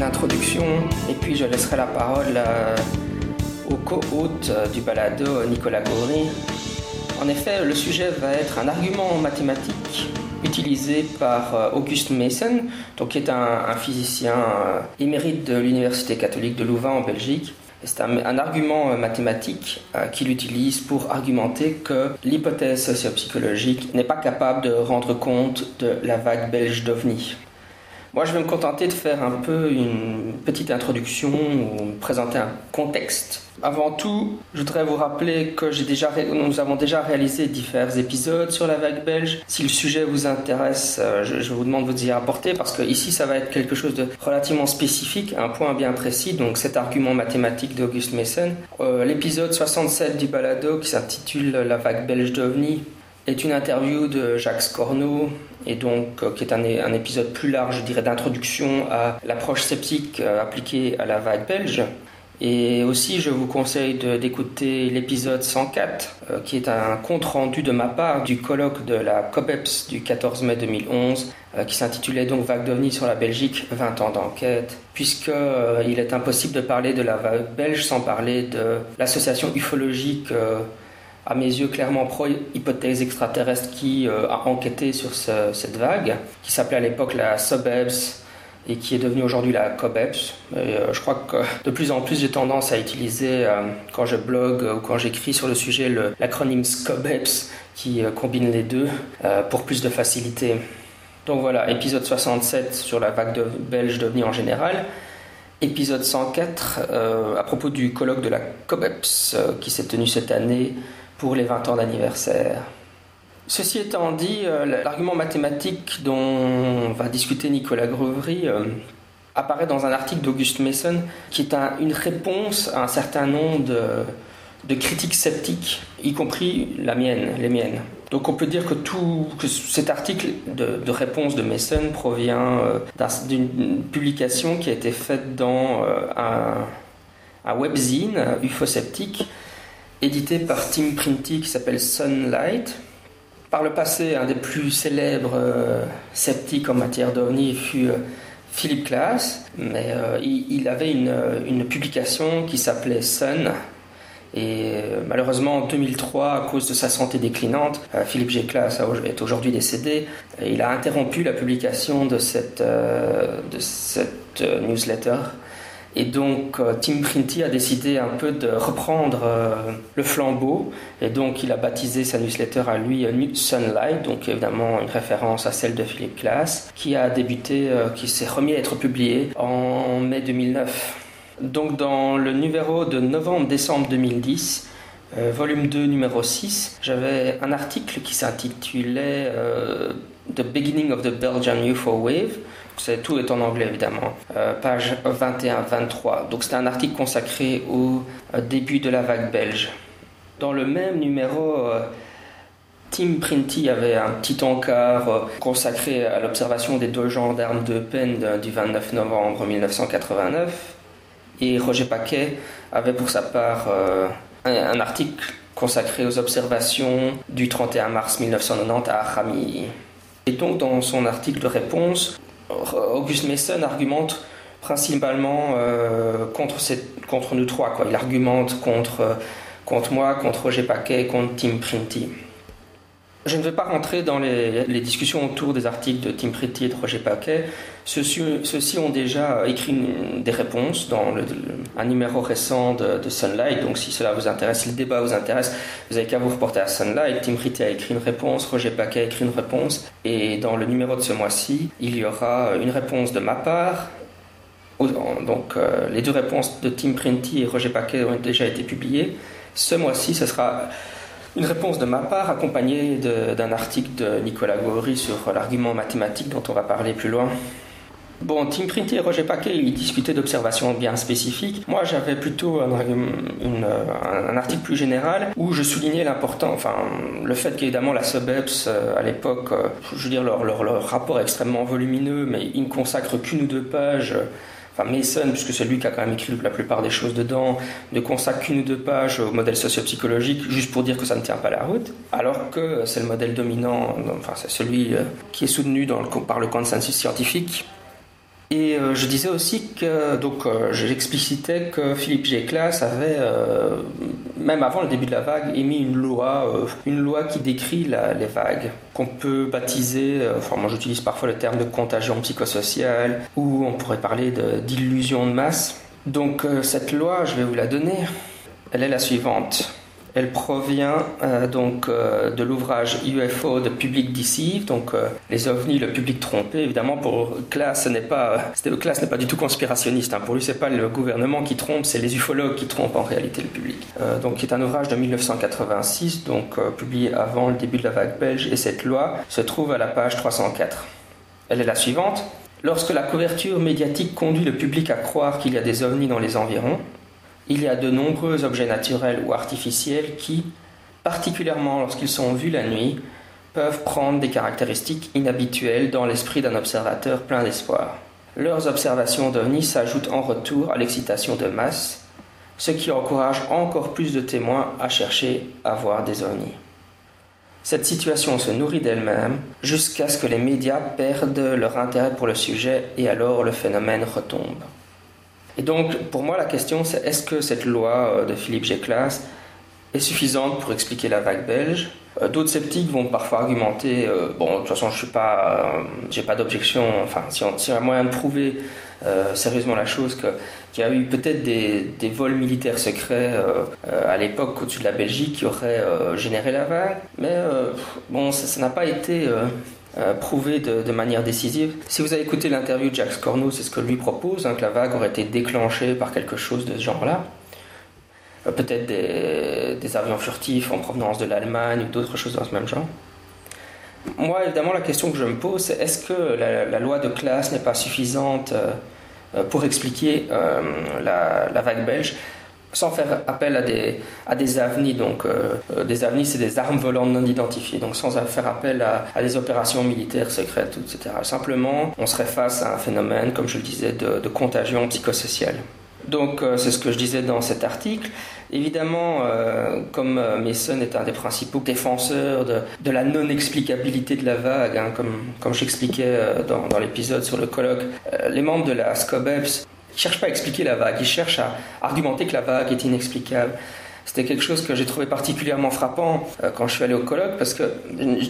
une introduction et puis je laisserai la parole euh, au co-hôte euh, du balado, Nicolas Goury. En effet, le sujet va être un argument mathématique utilisé par Auguste Mason, donc qui est un, physicien émérite de l'Université catholique de Louvain en Belgique, c'est un, argument euh, mathématique euh, qu'il utilise pour argumenter que l'hypothèse sociopsychologique n'est pas capable de rendre compte de la vague belge d'OVNI. Moi, je vais me contenter de faire un peu une petite introduction ou présenter un contexte. Avant tout, je voudrais vous rappeler que nous avons déjà réalisé divers épisodes sur la vague belge. Si le sujet vous intéresse, euh, je, vous demande de vous y rapporter parce que ici, ça va être quelque chose de relativement spécifique, un point bien précis. Donc, cet argument mathématique d'Auguste Messen. Euh, l'épisode 67 du balado qui s'intitule La vague belge d'OVNI est une interview de Jacques Scorneau et donc euh, qui est un, épisode plus large, je dirais, d'introduction à l'approche sceptique euh, appliquée à la vague belge. Et aussi, je vous conseille d'écouter l'épisode 104, euh, qui est un compte-rendu de ma part du colloque de la COBEPS du 14 mai 2011, qui s'intitulait donc Vague d'OVNI sur la Belgique, 20 ans d'enquête, puisqu'il est impossible de parler de la vague belge sans parler de l'association ufologique à mes yeux clairement pro-hypothèse extraterrestre qui euh, a enquêté sur cette vague, qui s'appelait à l'époque la SOBEBS et qui est devenue aujourd'hui la COBEPS. Euh, je crois que de plus en plus j'ai tendance à utiliser, euh, quand je blogue ou quand j'écris sur le sujet, l'acronyme SCOBEPS qui combine les deux pour plus de facilité. Donc voilà, épisode 67 sur la vague belge devenue en général. Épisode 104 à propos du colloque de la COBEPS qui s'est tenu cette année pour les 20 ans d'anniversaire. Ceci étant dit, euh, l'argument mathématique dont va discuter Nicolas Grevery euh, apparaît dans un article d'Auguste Mason qui est une réponse à un certain nombre de, critiques sceptiques, y compris la mienne, les miennes. Donc on peut dire que tout cet article de, réponse de Mason provient euh, d'une publication qui a été faite dans un, webzine ufosceptique édité par Tim Printy qui s'appelle Sunlight. Par le passé, un des plus célèbres euh, sceptiques en matière d'OVNI fut euh, Philippe Glass, mais euh, il, avait une, une, publication qui s'appelait Sun. Et malheureusement, en 2003, à cause de sa santé déclinante, Philippe G. Glass est aujourd'hui décédé. il a interrompu la publication de cette newsletter et donc euh, Tim Printy a décidé un peu de reprendre euh, le flambeau. Et donc il a baptisé sa newsletter à lui euh, Sunlight, donc évidemment une référence à celle de Philippe Glass, qui a débuté, qui s'est remis à être publié en mai 2009. Donc dans le numéro de novembre-décembre 2010, volume 2, numéro 6, j'avais un article qui s'intitulait The Beginning of the Belgian UFO Wave tout est en anglais évidemment. Euh, page 21-23. Donc c'est un article consacré au euh, début de la vague belge. Dans le même numéro, euh, Tim Printy avait un petit encart consacré à l'observation des deux gendarmes de peine du 29 novembre 1989. Et Roger Paquet avait pour sa part un, article consacré aux observations du 31 mars 1990 à Rami. Et donc dans son article de réponse, Auguste Mason argumente principalement euh, contre, nous trois. Il argumente contre, contre moi, contre Roger Paquet, contre Tim Printy. Je ne vais pas rentrer dans les, discussions autour des articles de Tim Pretty et de Roger Paquet. Ceux-ci ont déjà écrit des réponses dans un numéro récent de, Sunlight. Donc, si cela vous intéresse, si le débat vous intéresse, vous n'avez qu'à vous reporter à Sunlight. Tim Pretty a écrit une réponse, Roger Paquet a écrit une réponse. Et dans le numéro de ce mois-ci, il y aura une réponse de ma part. Donc, euh, les deux réponses de Tim Printy et Roger Paquet ont déjà été publiées. Ce mois-ci, ce sera une réponse de ma part accompagnée d'un article de Nicolas Gaury sur l'argument mathématique dont on va parler plus loin. Bon, Tim Printy et Roger Paquet, ils discutaient d'observations bien spécifiques. Moi, j'avais plutôt un, article plus général où je soulignais l'important, enfin, le fait qu'évidemment la SUBEPS, euh, à l'époque, euh, je veux dire, leur, leur, rapport est extrêmement volumineux, mais ils ne consacrent qu'une ou deux pages enfin Mason, puisque c'est lui qui a quand même écrit la plupart des choses dedans, ne consacre qu'une ou deux pages au modèle sociopsychologique, juste pour dire que ça ne tient pas la route, alors que c'est le modèle dominant, enfin c'est celui euh, qui est soutenu le, par le consensus scientifique. Et euh, je disais aussi que, donc euh, j'explicitais que Philippe Géclas avait, même avant le début de la vague, émis une loi, une loi qui décrit les vagues, qu'on peut baptiser, enfin moi j'utilise parfois le terme de contagion psychosociale, ou on pourrait parler d'illusion de masse. Donc cette loi, je vais vous la donner, elle est la suivante. Elle provient euh, donc euh, de l'ouvrage UFO de Public Deceive, donc euh, les ovnis, le public trompé. Évidemment, pour Classe, n'est pas, n'est pas du tout conspirationniste. Hein. Pour lui, c'est pas le gouvernement qui trompe, c'est les ufologues qui trompent en réalité le public. donc, c'est un ouvrage de 1986, donc publié avant le début de la vague belge, et cette loi se trouve à la page 304. Elle est la suivante. Lorsque la couverture médiatique conduit le public à croire qu'il y a des ovnis dans les environs, il y a de nombreux objets naturels ou artificiels qui, particulièrement lorsqu'ils sont vus la nuit, peuvent prendre des caractéristiques inhabituelles dans l'esprit d'un observateur plein d'espoir. Leurs observations d'ovnis s'ajoutent en retour à l'excitation de masse, ce qui encourage encore plus de témoins à chercher à voir des ovnis. Cette situation se nourrit d'elle-même jusqu'à ce que les médias perdent leur intérêt pour le sujet et alors le phénomène retombe. Et donc, pour moi, la question, c'est est-ce que cette loi euh, de Philippe Géclas est suffisante pour expliquer la vague belge? Euh, D'autres sceptiques vont parfois argumenter, euh, bon, de toute façon, je n'ai pas, pas d'objection, enfin, si on, a moyen de prouver sérieusement la chose, qu'il y a eu peut-être des, vols militaires secrets à l'époque au-dessus de la Belgique qui auraient généré la vague, mais bon, ça n'a pas été euh, prouvé de, manière décisive. Si vous avez écouté l'interview de Jacques Cornu, c'est ce que lui propose, hein, que la vague aurait été déclenchée par quelque chose de ce genre-là. Euh, peut-être des, avions furtifs en provenance de l'Allemagne ou d'autres choses dans ce même genre. Moi, évidemment, la question que je me pose, c'est est-ce que la, loi de classe n'est pas suffisante euh, pour expliquer la, vague belge? Sans faire appel à des, à des avnis. Donc, euh, euh, des avnis, c'est des armes volantes non identifiées. Donc, sans faire appel à, des opérations militaires secrètes, etc. Simplement, on serait face à un phénomène, comme je le disais, de, contagion psychosociale. Donc, euh, c'est ce que je disais dans cet article. Évidemment, comme Mason est un des principaux défenseurs de, de la non-explicabilité de la vague, hein, comme, comme j'expliquais dans, dans l'épisode sur le colloque, les membres de la SCOBEPS ne cherche pas à expliquer la vague, il cherche à argumenter que la vague est inexplicable. C'était quelque chose que j'ai trouvé particulièrement frappant euh, quand je suis allé au colloque, parce que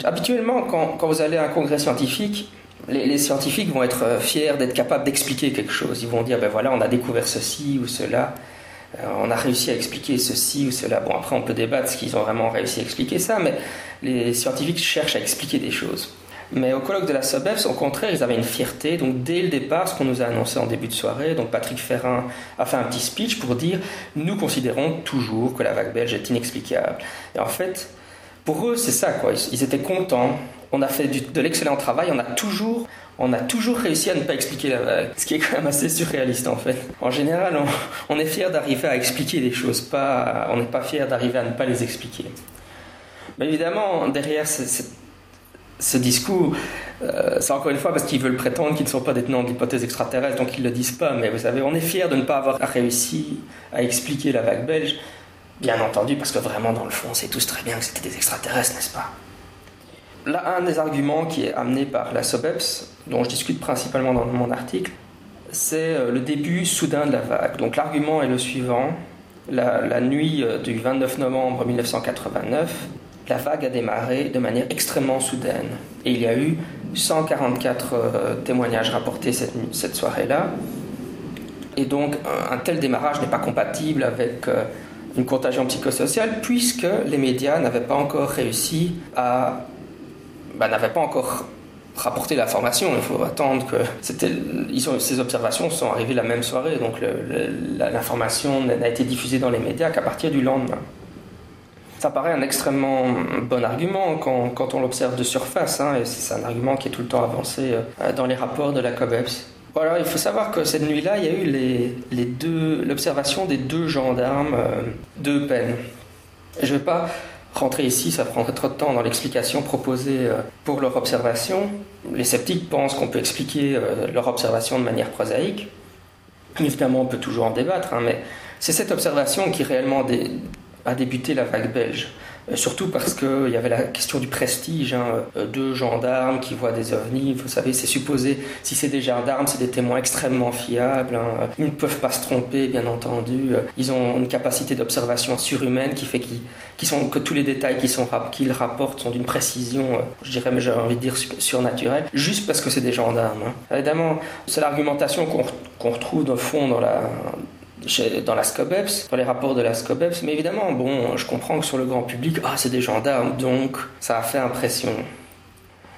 habituellement, quand, quand vous allez à un congrès scientifique, les, scientifiques vont être euh, fiers d'être capables d'expliquer quelque chose. Ils vont dire, ben voilà, on a découvert ceci ou cela, euh, on a réussi à expliquer ceci ou cela. Bon, après, on peut débattre ce qu'ils ont vraiment réussi à expliquer ça, mais les scientifiques cherchent à expliquer des choses. Mais au colloque de la SOBEFS, au contraire, ils avaient une fierté. Donc dès le départ, ce qu'on nous a annoncé en début de soirée, donc Patrick Ferrin a fait un petit speech pour dire nous considérons toujours que la vague belge est inexplicable. Et en fait, pour eux, c'est ça quoi. Ils étaient contents. On a fait de l'excellent travail. On a toujours on a toujours réussi à ne pas expliquer la vague, ce qui est quand même assez surréaliste en fait. En général, on, est fier d'arriver à expliquer des choses, pas, on n'est pas fier d'arriver à ne pas les expliquer. Mais évidemment, derrière cette ce discours, euh, c'est encore une fois parce qu'ils veulent prétendre qu'ils ne sont pas détenants d'hypothèses extraterrestres, donc ils ne le disent pas. Mais vous savez, on est fiers de ne pas avoir réussi à expliquer la vague belge, bien entendu, parce que vraiment, dans le fond, on sait tous très bien que c'était des extraterrestres, n'est-ce pas? Là, un des arguments qui est amené par la SOBEPS, dont je discute principalement dans mon article, c'est euh, le début soudain de la vague. Donc l'argument est le suivant. La, la nuit euh, du 29 novembre 1989, la vague a démarré de manière extrêmement soudaine. Et il y a eu 144 euh, témoignages rapportés cette, cette soirée-là. Et donc, un, tel démarrage n'est pas compatible avec euh, une contagion psychosociale, puisque les médias n'avaient pas encore réussi à. Bah, n'avaient pas encore rapporté l'information. Il faut attendre que. Ces observations sont arrivées la même soirée, donc l'information n'a été diffusée dans les médias qu'à partir du lendemain. Ça paraît un extrêmement bon argument quand, on l'observe de surface, hein, et c'est un argument qui est tout le temps avancé euh, dans les rapports de la COBEPS. Voilà, il faut savoir que cette nuit-là, il y a eu les, deux, l'observation des deux gendarmes euh, de peine. Je ne vais pas rentrer ici, ça prendrait trop de temps dans l'explication proposée euh, pour leur observation. Les sceptiques pensent qu'on peut expliquer leur observation de manière prosaïque. Évidemment, on peut toujours en débattre, hein, mais c'est cette observation qui réellement a débuté la vague belge. Euh, surtout parce qu'il y avait la question du prestige, hein, euh, deux gendarmes qui voient des ovnis, vous savez, c'est supposé, si c'est des gendarmes, c'est des témoins extrêmement fiables, hein. ils ne peuvent pas se tromper, bien entendu, ils ont une capacité d'observation surhumaine qui fait qu'ils sont, que tous les détails qu'ils rapportent sont d'une précision, euh, je dirais, mais j'ai envie de dire surnaturelle, juste parce que c'est des gendarmes. Hein. Évidemment, c'est l'argumentation qu'on retrouve dans fond dans la, dans la SCOBEPS, dans les rapports de la SCOBEPS, mais évidemment, bon, je comprends que sur le grand public, ah, c'est des gendarmes, donc ça a fait impression.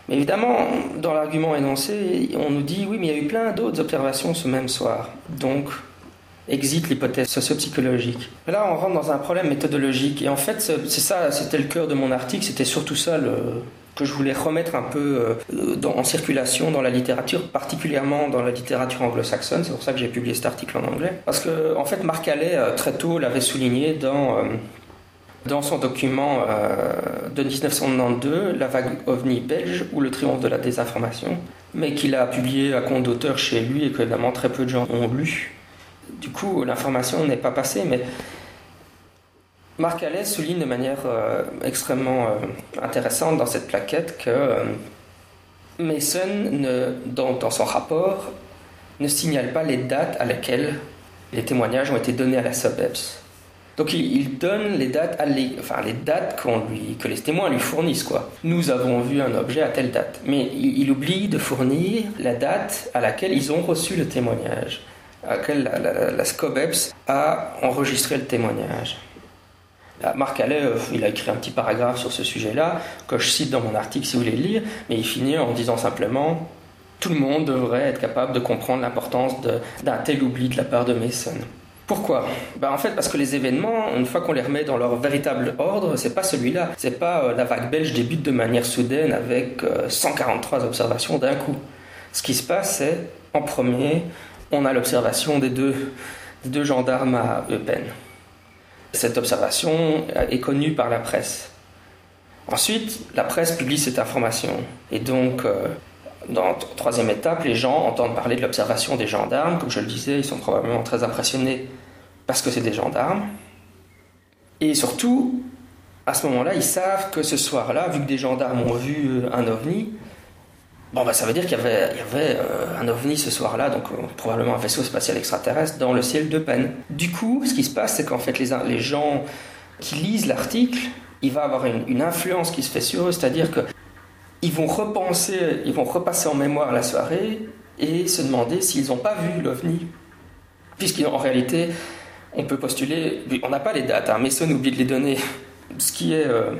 Mais évidemment, dans l'argument énoncé, on nous dit oui, mais il y a eu plein d'autres observations ce même soir. Donc, exit l'hypothèse sociopsychologique. Là, on rentre dans un problème méthodologique. Et en fait, c'est ça, c'était le cœur de mon article, c'était surtout ça le, que je voulais remettre un peu euh, en circulation dans la littérature, particulièrement dans la littérature anglo-saxonne. C'est pour ça que j'ai publié cet article en anglais. Parce que, en fait, Marc Allais, euh, très tôt, l'avait souligné dans, euh, dans son document de 1992, La vague ovni belge ou Le triomphe de la désinformation, mais qu'il a publié à compte d'auteur chez lui et que, évidemment, très peu de gens ont lu. Du coup, l'information n'est pas passée, mais Marc Allais souligne de manière euh, extrêmement euh, intéressante dans cette plaquette que euh, Mason, dans, son rapport, ne signale pas les dates à laquelle les témoignages ont été donnés à la SOBEPS. Donc il, donne les dates, à les, dates que les témoins lui fournissent. Quoi. Nous avons vu un objet à telle date. Mais il, oublie de fournir la date à laquelle ils ont reçu le témoignage, à laquelle la, la, la SCOBEPS a enregistré le témoignage. Marc Allais, euh, il a écrit un petit paragraphe sur ce sujet-là, que je cite dans mon article si vous voulez le lire, mais il finit en disant simplement Tout le monde devrait être capable de comprendre l'importance d'un tel oubli de la part de Mason. Pourquoi? Ben En fait, parce que les événements, une fois qu'on les remet dans leur véritable ordre, c'est pas celui-là. C'est pas euh, la vague belge débute de manière soudaine avec 143 euh, observations d'un coup. Ce qui se passe, c'est en premier, on a l'observation des deux, des deux gendarmes à Eupen. Cette observation est connue par la presse. Ensuite, la presse publie cette information. Et donc, euh, dans la troisième étape, les gens entendent parler de l'observation des gendarmes. Comme je le disais, ils sont probablement très impressionnés parce que c'est des gendarmes. Et surtout, à ce moment-là, ils savent que ce soir-là, vu que des gendarmes ont vu euh, un ovni, Bon, bah, ça veut dire qu'il y avait, euh, un ovni ce soir-là, donc euh, probablement un vaisseau spatial extraterrestre dans le ciel de peine. Du coup, ce qui se passe, c'est qu'en fait, les, les gens qui lisent l'article, il va avoir une, influence qui se fait sur eux, c'est-à-dire que ils vont repenser, ils vont repasser en mémoire la soirée et se demander s'ils n'ont pas vu l'ovni. Puisqu'en réalité, on peut postuler, on n'a pas les dates, hein, Mason oublie de les donner, ce qui est euh,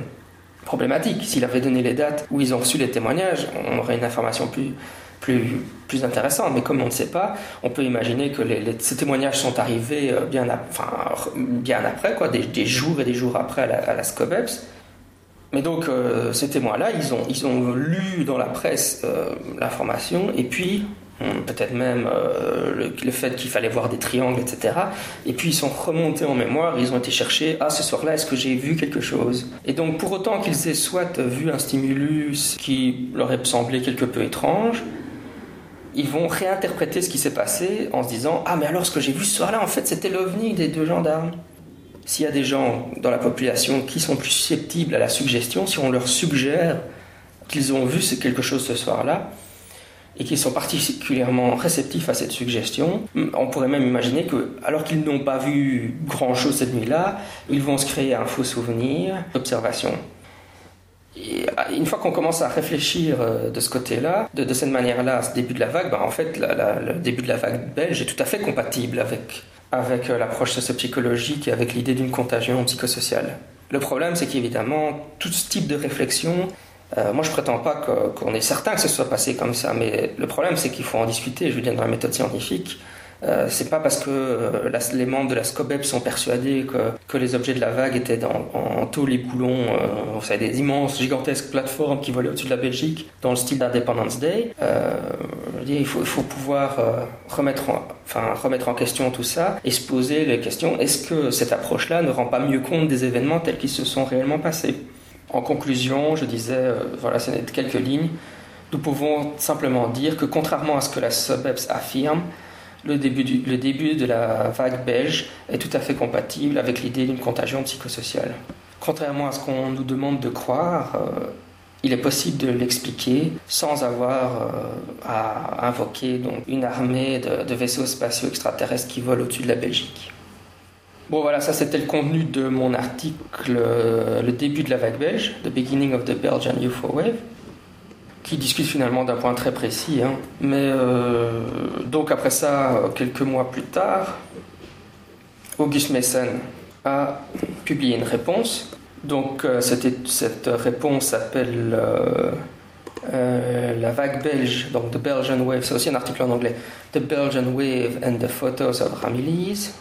problématique. S'il avait donné les dates où ils ont reçu les témoignages, on aurait une information plus, plus, plus intéressante. Mais comme on ne sait pas, on peut imaginer que ces témoignages sont arrivés euh, bien, enfin, bien après, quoi, des, jours et des jours après à la, Scobeps. Mais donc, euh, ces témoins-là, ils ont, ils ont lu dans la presse euh, l'information et puis peut-être même euh, le, fait qu'il fallait voir des triangles, etc. Et puis ils sont remontés en mémoire, ils ont été chercher, ah ce soir-là, est-ce que j'ai vu quelque chose? Et donc pour autant qu'ils aient soit vu un stimulus qui leur ait semblé quelque peu étrange, ils vont réinterpréter ce qui s'est passé en se disant, ah mais alors ce que j'ai vu ce soir-là, en fait c'était l'ovni des deux gendarmes. S'il y a des gens dans la population qui sont plus susceptibles à la suggestion, si on leur suggère qu'ils ont vu quelque chose ce soir-là, et qui sont particulièrement réceptifs à cette suggestion. On pourrait même imaginer que, alors qu'ils n'ont pas vu grand-chose cette nuit-là, ils vont se créer un faux souvenir d'observation. Ah, une fois qu'on commence à réfléchir euh, de ce côté-là, de, cette manière-là, ce début de la vague, ben en fait, le début de la vague belge est tout à fait compatible avec, avec euh, l'approche sociopsychologique et avec l'idée d'une contagion psychosociale. Le problème, c'est qu'évidemment, tout ce type de réflexion euh, moi, je prétends pas qu'on est certain que ce soit passé comme ça, mais le problème, c'est qu'il faut en discuter. Je veux dire, dans la méthode scientifique, euh, c'est pas parce que euh, les membres de la SCOBEP sont persuadés que, les objets de la vague étaient dans, en, taux les boulons, euh, vous savez, des immenses, gigantesques plateformes qui volaient au-dessus de la Belgique dans le style d'Independence Day. il faut, il faut pouvoir euh, remettre, en, remettre en question tout ça et se poser les questions est-ce que cette approche-là ne rend pas mieux compte des événements tels qu'ils se sont réellement passés? En conclusion, je disais, euh, voilà, c'est quelques lignes. Nous pouvons simplement dire que contrairement à ce que la SUBEPS affirme, le début, de la vague belge est tout à fait compatible avec l'idée d'une contagion psychosociale. Contrairement à ce qu'on nous demande de croire, euh, il est possible de l'expliquer sans avoir euh, à invoquer une armée de, de vaisseaux spatiaux extraterrestres qui volent au-dessus de la Belgique. Bon voilà, ça c'était le contenu de mon article euh, Le début de la vague belge, The Beginning of the Belgian UFO Wave, qui discute finalement d'un point très précis. Hein. Mais euh, donc après ça, quelques mois plus tard, August Messen a publié une réponse donc euh, cette, cette, réponse s'appelle la vague belge, donc The Belgian Wave, c'est aussi un article en anglais, The Belgian Wave and the Photos of Ramillies.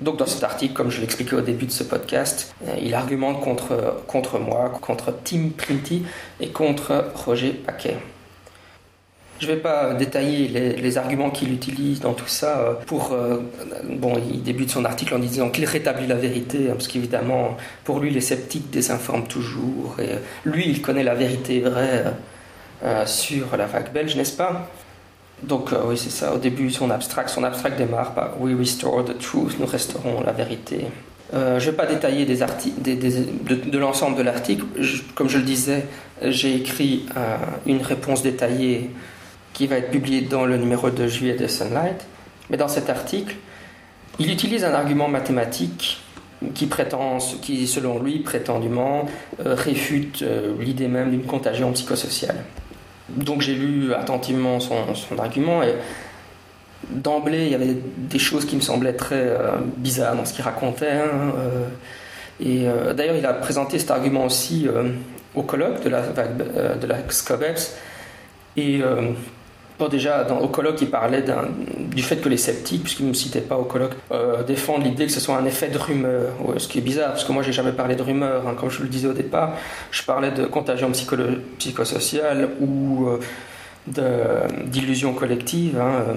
Donc dans cet article, comme je l'expliquais au début de ce podcast, euh, il argumente contre, contre moi, contre Tim Printy et contre Roger Paquet. Je ne vais pas détailler les, arguments qu'il utilise dans tout ça. Euh, pour, euh, bon, il débute son article en disant qu'il rétablit la vérité, hein, parce qu'évidemment, pour lui, les sceptiques désinforment toujours. Et lui, il connaît la vérité vraie sur la vague belge, n'est-ce pas? Donc oui, c'est ça. Au début, son abstract, son abstract démarre par We restore the truth, nous resterons la vérité. je ne vais pas détailler des de, l'ensemble de l'article. Comme je le disais, j'ai écrit une réponse détaillée qui va être publié dans le numéro de juillet de Sunlight. Mais dans cet article, il utilise un argument mathématique qui, prétend, qui selon lui, prétendument, euh, réfute euh, l'idée même d'une contagion psychosociale. Donc j'ai lu attentivement son, argument et d'emblée, il y avait des choses qui me semblaient très euh, bizarres dans ce qu'il racontait. Hein, et d'ailleurs, il a présenté cet argument aussi au colloque de la, de la. Et Bon, déjà, dans, au colloque, il parlait du fait que les sceptiques, puisqu'il ne me citait pas au colloque, euh, défendent l'idée que ce soit un effet de rumeur. ce qui est bizarre, parce que moi, j'ai jamais parlé de rumeur. Hein. comme je le disais au départ, je parlais de contagion psychosociale ou euh, d'illusion collective. Hein, euh.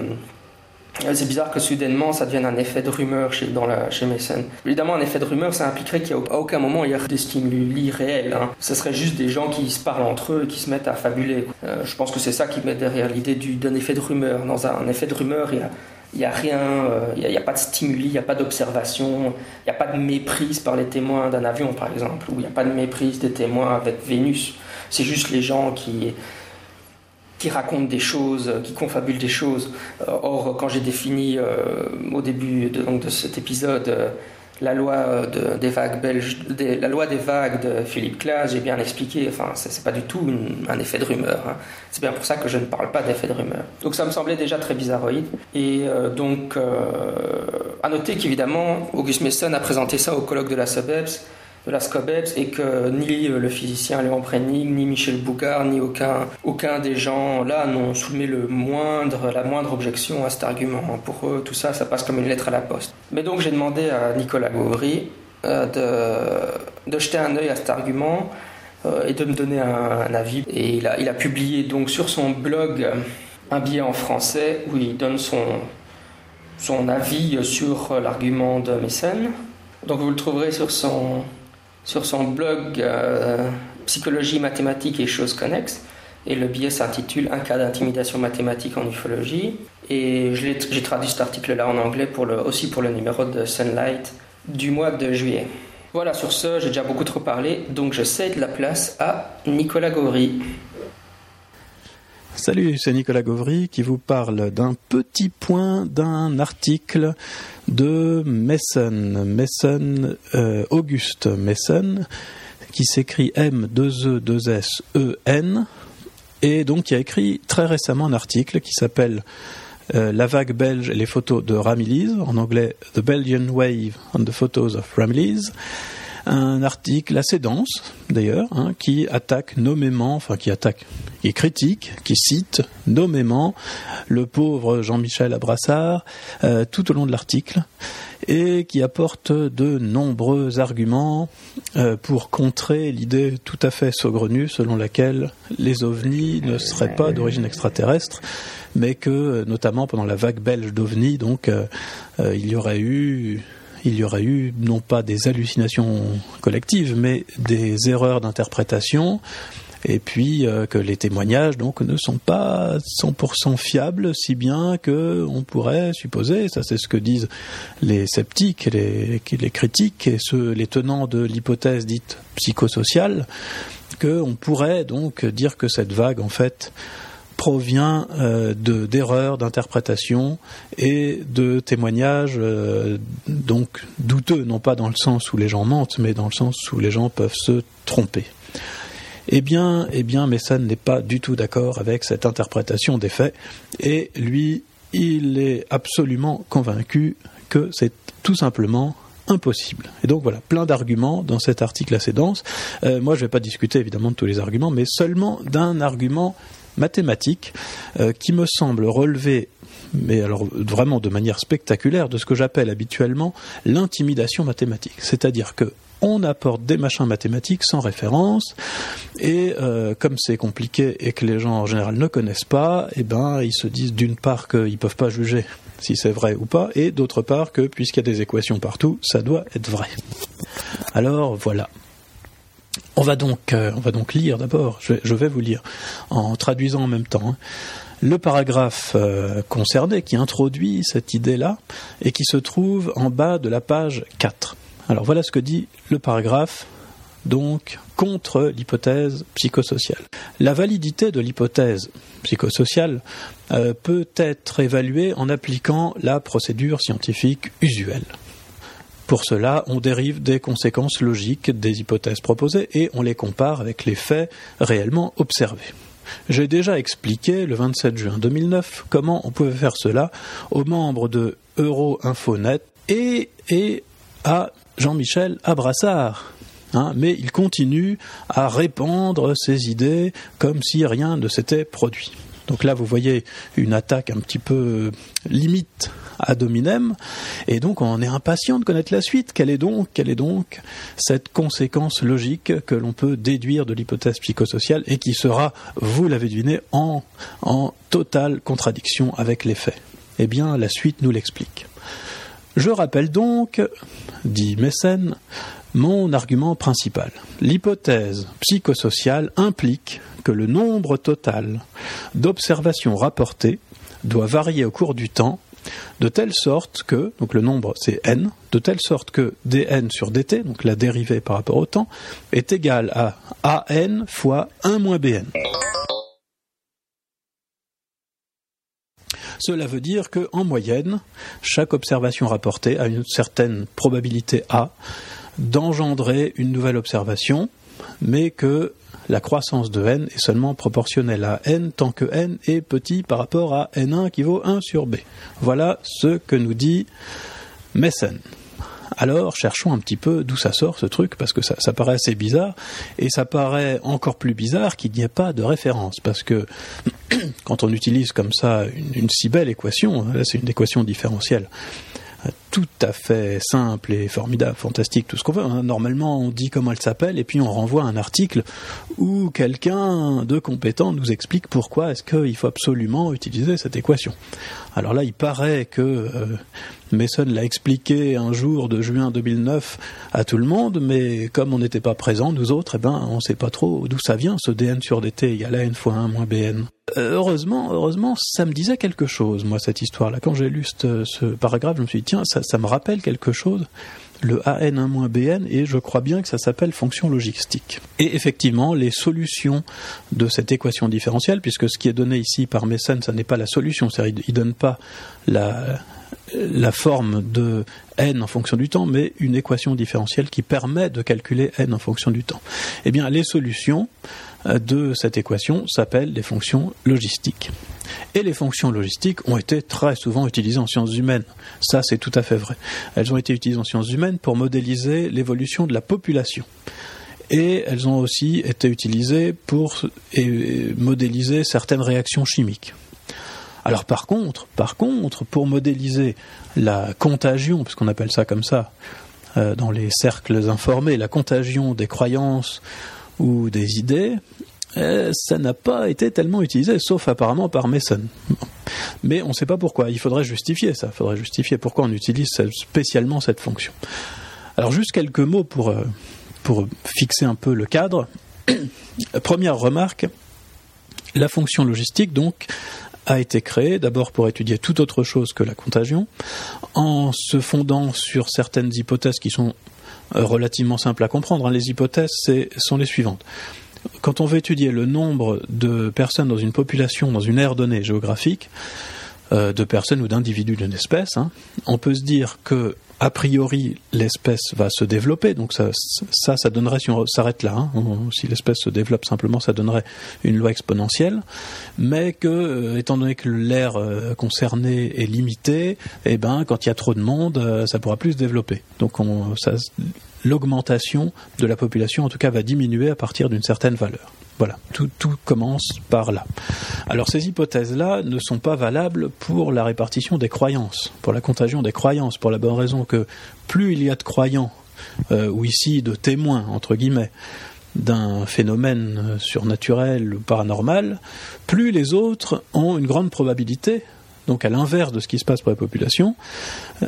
C'est bizarre que soudainement ça devienne un effet de rumeur chez, dans la, chez Messen. Évidemment, un effet de rumeur, ça impliquerait qu'à aucun moment il y a des stimuli réels. Hein. Ce serait juste des gens qui se parlent entre eux et qui se mettent à fabuler. Euh, je pense que c'est ça qui met derrière l'idée d'un effet de rumeur. Dans un, effet de rumeur, il y a, n'y a rien, euh, il n'y a, a, pas de stimuli, il n'y a pas d'observation, il n'y a pas de méprise par les témoins d'un avion, par exemple, ou il n'y a pas de méprise des témoins avec Vénus. C'est juste les gens qui, qui racontent des choses, euh, qui confabulent des choses. Euh, or, quand j'ai défini euh, au début de, donc, de cet épisode la loi des vagues belges, la loi des vagues de Philippe Claes, j'ai bien expliqué. Enfin, c'est pas du tout un effet de rumeur. Hein. C'est bien pour ça que je ne parle pas d'effet de rumeur. Donc ça me semblait déjà très bizarroïde. Et donc, à noter qu'évidemment, Auguste Messon a présenté ça au colloque de la SUBEPS de la SCOBEPS et que ni le physicien Léon Prenning, ni Michel Bougard, ni aucun, aucun des gens là n'ont soumis le moindre, la moindre objection à cet argument. Pour eux, tout ça, ça passe comme une lettre à la poste. Mais donc j'ai demandé à Nicolas Gauvry euh, de, de, jeter un œil à cet argument euh, et de me donner un, avis. Et il a, il a publié donc sur son blog un billet en français où il donne son, son avis sur l'argument de Messen. Donc vous le trouverez sur son, sur son blog euh, Psychologie, mathématiques et choses connexes. Et le billet s'intitule Un cas d'intimidation mathématique en ufologie. Et j'ai traduit cet article-là en anglais pour aussi pour le numéro de Sunlight du mois de juillet. Voilà, sur ce, j'ai déjà beaucoup trop parlé, donc je cède la place à Nicolas Gauvry. Salut, c'est Nicolas Gauvry qui vous parle d'un petit point d'un article de Messen, Messen euh, Auguste Messen, qui s'écrit M2E2SEN, et donc qui a écrit très récemment un article qui s'appelle euh, La vague belge et les photos de Ramillies, en anglais The Belgian Wave and the Photos of Ramillies, un article assez dense d'ailleurs, hein, qui attaque nommément, enfin qui attaque, qui critique, qui cite nommément le pauvre Jean-Michel Abrassard euh, tout au long de l'article et qui apporte de nombreux arguments euh, pour contrer l'idée tout à fait saugrenue selon laquelle les ovnis ne seraient pas d'origine extraterrestre, mais que notamment pendant la vague belge d'ovnis, donc euh, il y aurait eu il y aurait eu non pas des hallucinations collectives, mais des erreurs d'interprétation, et puis euh, que les témoignages donc ne sont pas 100% fiables, si bien que on pourrait supposer, ça c'est ce que disent les sceptiques, les, les critiques et ceux, les tenants de l'hypothèse dite psychosociale, qu'on pourrait donc dire que cette vague en fait provient euh, d'erreurs d'interprétation et de témoignages euh, donc douteux, non pas dans le sens où les gens mentent, mais dans le sens où les gens peuvent se tromper. Eh bien, eh bien, Messon n'est pas du tout d'accord avec cette interprétation des faits, et lui, il est absolument convaincu que c'est tout simplement impossible. Et donc voilà, plein d'arguments dans cet article assez dense. Euh, moi, je ne vais pas discuter évidemment de tous les arguments, mais seulement d'un argument mathématique euh, qui me semble relever mais alors vraiment de manière spectaculaire, de ce que j'appelle habituellement l'intimidation mathématique. C'est-à-dire que on apporte des machins mathématiques sans référence, et euh, comme c'est compliqué et que les gens en général ne connaissent pas, eh ben ils se disent d'une part qu'ils peuvent pas juger si c'est vrai ou pas, et d'autre part que puisqu'il y a des équations partout, ça doit être vrai. Alors voilà. On va donc, euh, on va donc lire d'abord. Je, vais vous lire en traduisant en même temps. Hein, le paragraphe euh, concerné qui introduit cette idée-là et qui se trouve en bas de la page 4. Alors voilà ce que dit le paragraphe donc contre l'hypothèse psychosociale. La validité de l'hypothèse psychosociale euh, peut être évaluée en appliquant la procédure scientifique usuelle. Pour cela, on dérive des conséquences logiques des hypothèses proposées et on les compare avec les faits réellement observés. J'ai déjà expliqué le 27 juin 2009 comment on pouvait faire cela aux membres de Euroinfonet et, et à Jean-Michel Abrassard. Hein, mais il continue à répandre ses idées comme si rien ne s'était produit. Donc là, vous voyez une attaque un petit peu limite à dominem, et donc on est impatient de connaître la suite. Quelle est donc, quelle est donc cette conséquence logique que l'on peut déduire de l'hypothèse psychosociale et qui sera, vous l'avez deviné, en, en totale contradiction avec les faits? Eh bien, la suite nous l'explique. Je rappelle donc, dit Mécène, mon argument principal. L'hypothèse psychosociale implique que le nombre total d'observations rapportées doit varier au cours du temps de telle sorte que, donc le nombre c'est n, de telle sorte que dn sur dt, donc la dérivée par rapport au temps, est égal à an fois 1 moins bn. Cela veut dire qu'en moyenne, chaque observation rapportée a une certaine probabilité A d'engendrer une nouvelle observation, mais que la croissance de n est seulement proportionnelle à n tant que n est petit par rapport à n1 qui vaut 1 sur b. Voilà ce que nous dit Messen. Alors cherchons un petit peu d'où ça sort ce truc, parce que ça, paraît assez bizarre, et ça paraît encore plus bizarre qu'il n'y ait pas de référence, parce que quand on utilise comme ça une, une si belle équation, là c'est une équation différentielle, tout à fait simple et formidable, fantastique, tout ce qu'on veut. Hein. Normalement, on dit comment elle s'appelle et puis on renvoie un article où quelqu'un de compétent nous explique pourquoi est-ce qu'il faut absolument utiliser cette équation. Alors là, il paraît que euh, Mason l'a expliqué un jour de juin 2009 à tout le monde, mais comme on n'était pas présent, nous autres, eh ben, on ne sait pas trop d'où ça vient, ce dn sur dt égale n fois 1 moins bn. Euh, heureusement, heureusement, ça me disait quelque chose, moi, cette histoire-là. Quand j'ai lu ce, paragraphe, je me suis dit, tiens, ça, ça me rappelle quelque chose le AN1-BN et je crois bien que ça s'appelle fonction logistique. Et effectivement, les solutions de cette équation différentielle, puisque ce qui est donné ici par Messen, ça n'est pas la solution, c'est-à-dire il ne donne pas la, la forme de n en fonction du temps, mais une équation différentielle qui permet de calculer n en fonction du temps. Eh bien, les solutions de cette équation s'appellent des fonctions logistiques. Et les fonctions logistiques ont été très souvent utilisées en sciences humaines. Ça, c'est tout à fait vrai. Elles ont été utilisées en sciences humaines pour modéliser l'évolution de la population. Et elles ont aussi été utilisées pour modéliser certaines réactions chimiques. Alors par contre, par contre, pour modéliser la contagion, puisqu'on appelle ça comme ça euh, dans les cercles informés, la contagion des croyances ou des idées, euh, ça n'a pas été tellement utilisé, sauf apparemment par Mason. Mais on ne sait pas pourquoi. Il faudrait justifier ça. Il faudrait justifier pourquoi on utilise spécialement cette fonction. Alors juste quelques mots pour, euh, pour fixer un peu le cadre. Première remarque, la fonction logistique, donc, a été créée d'abord pour étudier toute autre chose que la contagion, en se fondant sur certaines hypothèses qui sont relativement simples à comprendre. Hein. Les hypothèses sont les suivantes. Quand on veut étudier le nombre de personnes dans une population, dans une aire donnée géographique, euh, de personnes ou d'individus d'une espèce, hein, on peut se dire que a priori, l'espèce va se développer, donc ça, ça, donnerait, si on s'arrête là, hein, si l'espèce se développe simplement, ça donnerait une loi exponentielle, mais que, euh, étant donné que l'air euh, concerné est limité, eh ben, quand il y a trop de monde, euh, ça pourra plus se développer. Donc, l'augmentation de la population, en tout cas, va diminuer à partir d'une certaine valeur. Voilà, tout, commence par là. Alors ces hypothèses-là ne sont pas valables pour la répartition des croyances, pour la contagion des croyances, pour la bonne raison que plus il y a de croyants, euh, ou ici de témoins, entre guillemets, d'un phénomène surnaturel ou paranormal, plus les autres ont une grande probabilité donc à l'inverse de ce qui se passe pour la population,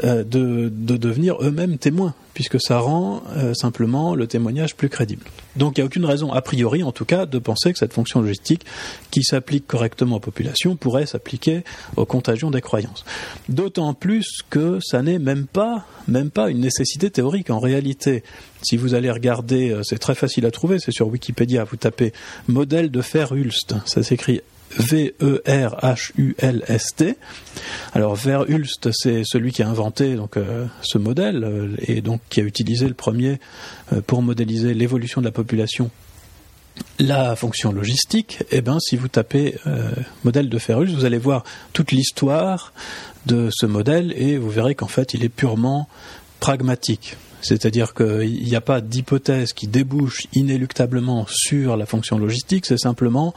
euh, de, devenir eux-mêmes témoins, puisque ça rend euh, simplement le témoignage plus crédible. Donc il n'y a aucune raison, a priori en tout cas, de penser que cette fonction logistique, qui s'applique correctement aux populations, pourrait s'appliquer aux contagions des croyances. D'autant plus que ça n'est même pas, même pas une nécessité théorique. En réalité, si vous allez regarder, euh, c'est très facile à trouver, c'est sur Wikipédia, vous tapez modèle de Fer-Hulst, ça s'écrit V-E-R-H-U-L-S-T. Alors Verhulst, c'est celui qui a inventé euh, ce modèle euh, et donc qui a utilisé le premier euh, pour modéliser l'évolution de la population. La fonction logistique, eh ben, si vous tapez modèle de Verhulst, vous allez voir toute l'histoire de ce modèle et vous verrez qu'en fait, il est purement pragmatique. C'est-à-dire qu'il n'y a pas d'hypothèse qui débouche inéluctablement sur la fonction logistique, c'est simplement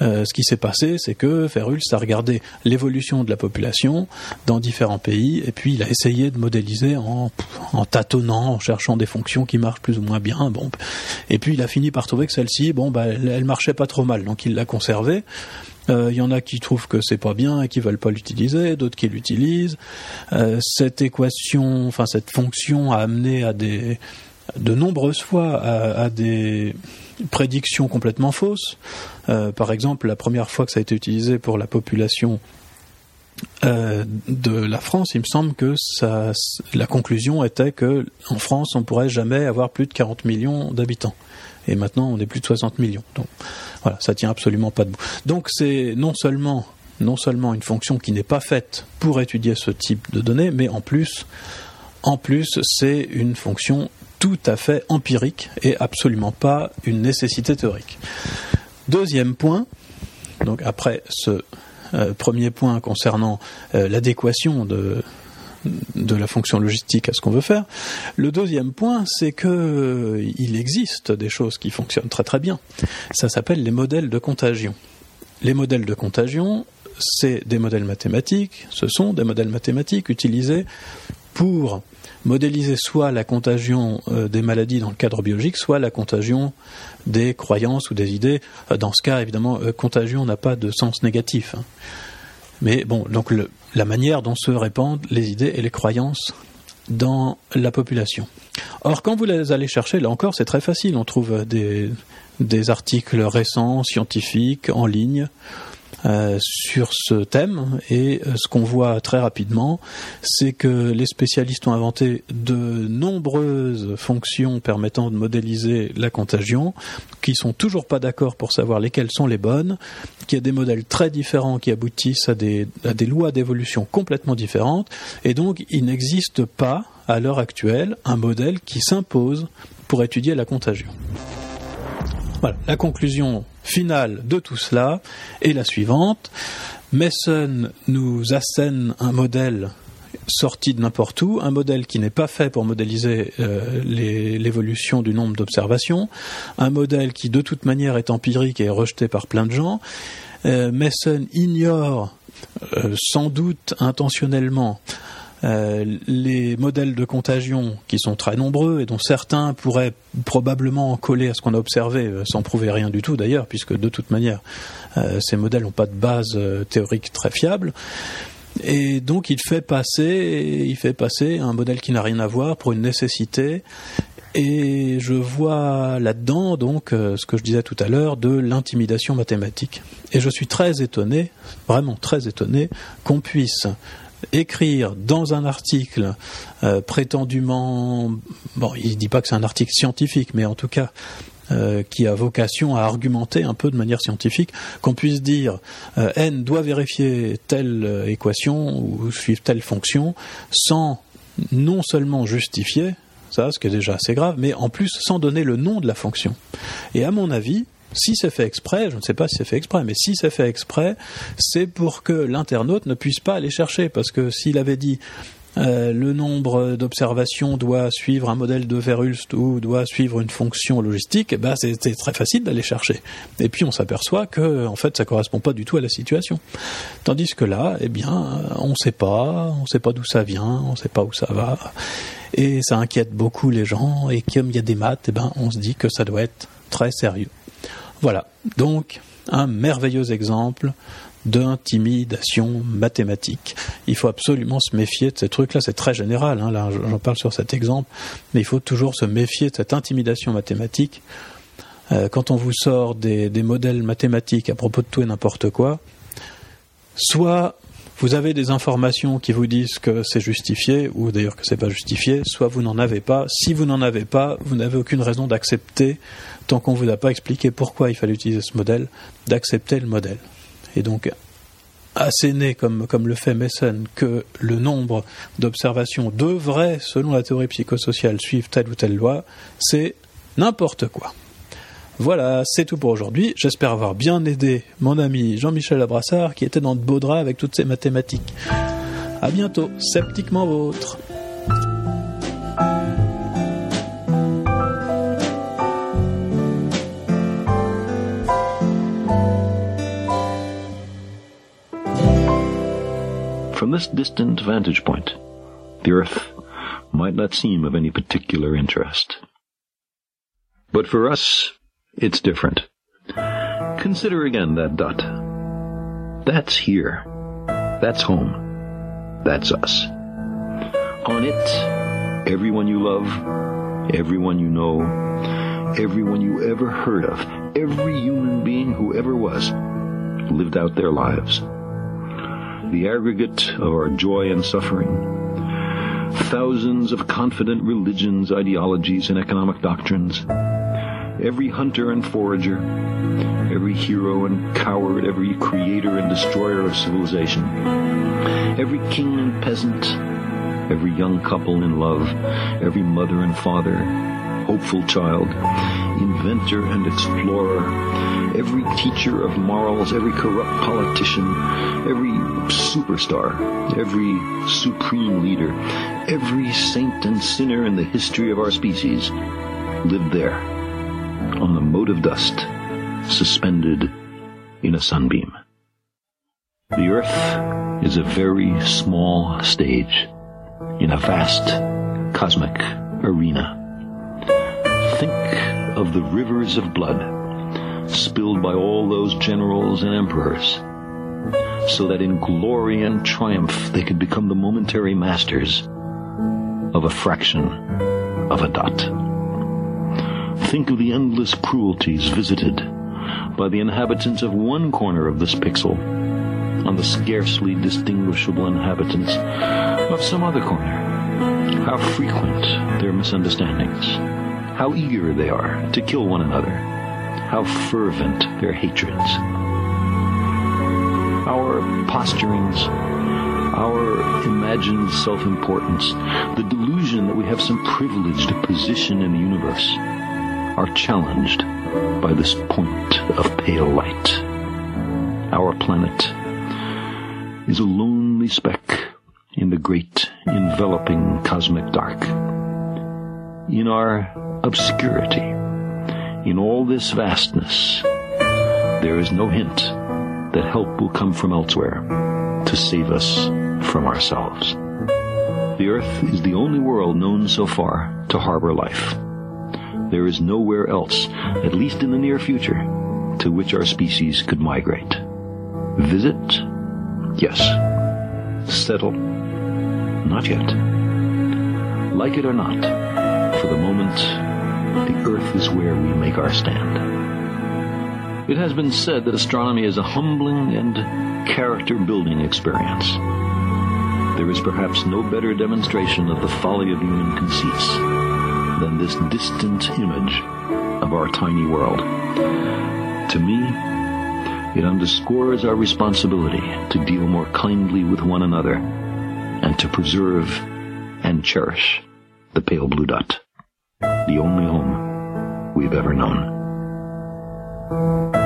euh, ce qui s'est passé, c'est que Ferrulst a regardé l'évolution de la population dans différents pays, et puis il a essayé de modéliser en, tâtonnant, en cherchant des fonctions qui marchent plus ou moins bien. Bon, et puis il a fini par trouver que celle-ci, bon, bah, elle, marchait pas trop mal, donc il l'a conservée. Il euh, y en a qui trouvent que c'est pas bien et qui veulent pas l'utiliser, d'autres qui l'utilisent. Euh, cette équation, enfin cette fonction a amené à des de nombreuses fois à, des prédictions complètement fausses. Euh, par exemple, la première fois que ça a été utilisé pour la population de la France, il me semble que la conclusion était que en France, on pourrait jamais avoir plus de 40 millions d'habitants et maintenant on est plus de 60 millions. Donc voilà, ça tient absolument pas debout. Donc c'est non seulement une fonction qui n'est pas faite pour étudier ce type de données, mais en plus, c'est une fonction tout à fait empirique et absolument pas une nécessité théorique. Deuxième point, donc après ce euh, premier point concernant euh, l'adéquation de, la fonction logistique à ce qu'on veut faire. Le deuxième point, c'est que euh, il existe des choses qui fonctionnent très très bien. Ça s'appelle les modèles de contagion. Les modèles de contagion, c'est des modèles mathématiques, ce sont des modèles mathématiques utilisés pour modéliser soit la contagion euh, des maladies dans le cadre biologique, soit la contagion des croyances ou des idées. Euh, dans ce cas, évidemment, contagion n'a pas de sens négatif. Hein. Mais bon, donc la manière dont se répandent les idées et les croyances dans la population. Or, quand vous les allez chercher, là encore, c'est très facile. On trouve des articles récents, scientifiques, en ligne, euh, sur ce thème et euh, ce qu'on voit très rapidement, c'est que les spécialistes ont inventé de nombreuses fonctions permettant de modéliser la contagion, qui sont toujours pas d'accord pour savoir lesquelles sont les bonnes, qu'il y a des modèles très différents qui aboutissent à des, à des lois d'évolution complètement différentes, et donc il n'existe pas à l'heure actuelle un modèle qui s'impose pour étudier la contagion. Voilà, la conclusion finale de tout cela est la suivante. Mason nous assène un modèle sorti de n'importe où, un modèle qui n'est pas fait pour modéliser euh, l'évolution du nombre d'observations, un modèle qui de toute manière est empirique et est rejeté par plein de gens. Euh, ignore euh, sans doute intentionnellement euh, les modèles de contagion qui sont très nombreux et dont certains pourraient probablement coller à ce qu'on a observé euh, sans prouver rien du tout d'ailleurs, puisque de toute manière euh, ces modèles n'ont pas de base théorique très fiable. Et donc il fait passer, il fait passer un modèle qui n'a rien à voir pour une nécessité. Et je vois là-dedans donc ce que je disais tout à l'heure de l'intimidation mathématique. Et je suis très étonné, vraiment très étonné, qu'on puisse écrire dans un article euh, prétendument, bon, il ne dit pas que c'est un article scientifique, mais en tout cas euh, qui a vocation à argumenter un peu de manière scientifique, qu'on puisse dire euh, n doit vérifier telle équation ou suivre telle fonction, sans non seulement justifier ça, ce qui est déjà assez grave, mais en plus sans donner le nom de la fonction. Et à mon avis, si c'est fait exprès, je ne sais pas si c'est fait exprès, mais si c'est fait exprès, c'est pour que l'internaute ne puisse pas aller chercher, parce que s'il avait dit euh, le nombre d'observations doit suivre un modèle de Verhulst ou doit suivre une fonction logistique, eh ben c'est très facile d'aller chercher. Et puis on s'aperçoit que en fait ça correspond pas du tout à la situation. Tandis que là, eh bien, on ne sait pas, on ne sait pas d'où ça vient, on ne sait pas où ça va, et ça inquiète beaucoup les gens. Et comme il y a des maths, eh ben on se dit que ça doit être très sérieux. Voilà, donc un merveilleux exemple d'intimidation mathématique. Il faut absolument se méfier de ces trucs-là, c'est très général, hein, là j'en parle sur cet exemple, mais il faut toujours se méfier de cette intimidation mathématique. Euh, quand on vous sort des, des modèles mathématiques à propos de tout et n'importe quoi, soit vous avez des informations qui vous disent que c'est justifié, ou d'ailleurs que c'est pas justifié, soit vous n'en avez pas. Si vous n'en avez pas, vous n'avez aucune raison d'accepter tant qu'on vous a pas expliqué pourquoi il fallait utiliser ce modèle, d'accepter le modèle. Et donc, asséner, comme, comme le fait Mason, que le nombre d'observations devrait, selon la théorie psychosociale, suivre telle ou telle loi, c'est n'importe quoi. Voilà, c'est tout pour aujourd'hui. J'espère avoir bien aidé mon ami Jean-Michel Abrassard qui était dans de beaux draps avec toutes ses mathématiques. A bientôt, sceptiquement vôtre. From this distant vantage point, the Earth might not seem of any particular interest. But for us, it's different. Consider again that dot. That's here. That's home. That's us. On it, everyone you love, everyone you know, everyone you ever heard of, every human being who ever was, lived out their lives the aggregate of our joy and suffering. Thousands of confident religions, ideologies, and economic doctrines. Every hunter and forager, every hero and coward, every creator and destroyer of civilization. Every king and peasant, every young couple in love, every mother and father, hopeful child, inventor and explorer, every teacher of morals, every corrupt politician, every superstar, every supreme leader, every saint and sinner in the history of our species lived there mote of dust suspended in a sunbeam. The earth is a very small stage in a vast cosmic arena. Think of the rivers of blood spilled by all those generals and emperors so that in glory and triumph they could become the momentary masters of a fraction of a dot. Think of the endless cruelties visited by the inhabitants of one corner of this pixel on the scarcely distinguishable inhabitants of some other corner. How frequent their misunderstandings, how eager they are to kill one another, how fervent their hatreds. Our posturings, our imagined self-importance, the delusion that we have some privileged position in the universe, are challenged by this point of pale light. Our planet is a lonely speck in the great enveloping cosmic dark. In our obscurity, in all this vastness, there is no hint that help will come from elsewhere to save us from ourselves. The Earth is the only world known so far to harbor life. There is nowhere else, at least in the near future, to which our species could migrate. Visit? Yes. Settle? Not yet. Like it or not, for the moment, the earth is where we make our stand. It has been said that astronomy is a humbling and character-building experience. There is perhaps no better demonstration of the folly of human conceits than this distant image of our tiny world. To me, it underscores our responsibility to deal more kindly with one another and to preserve and cherish the pale blue dot, the only home we've ever known.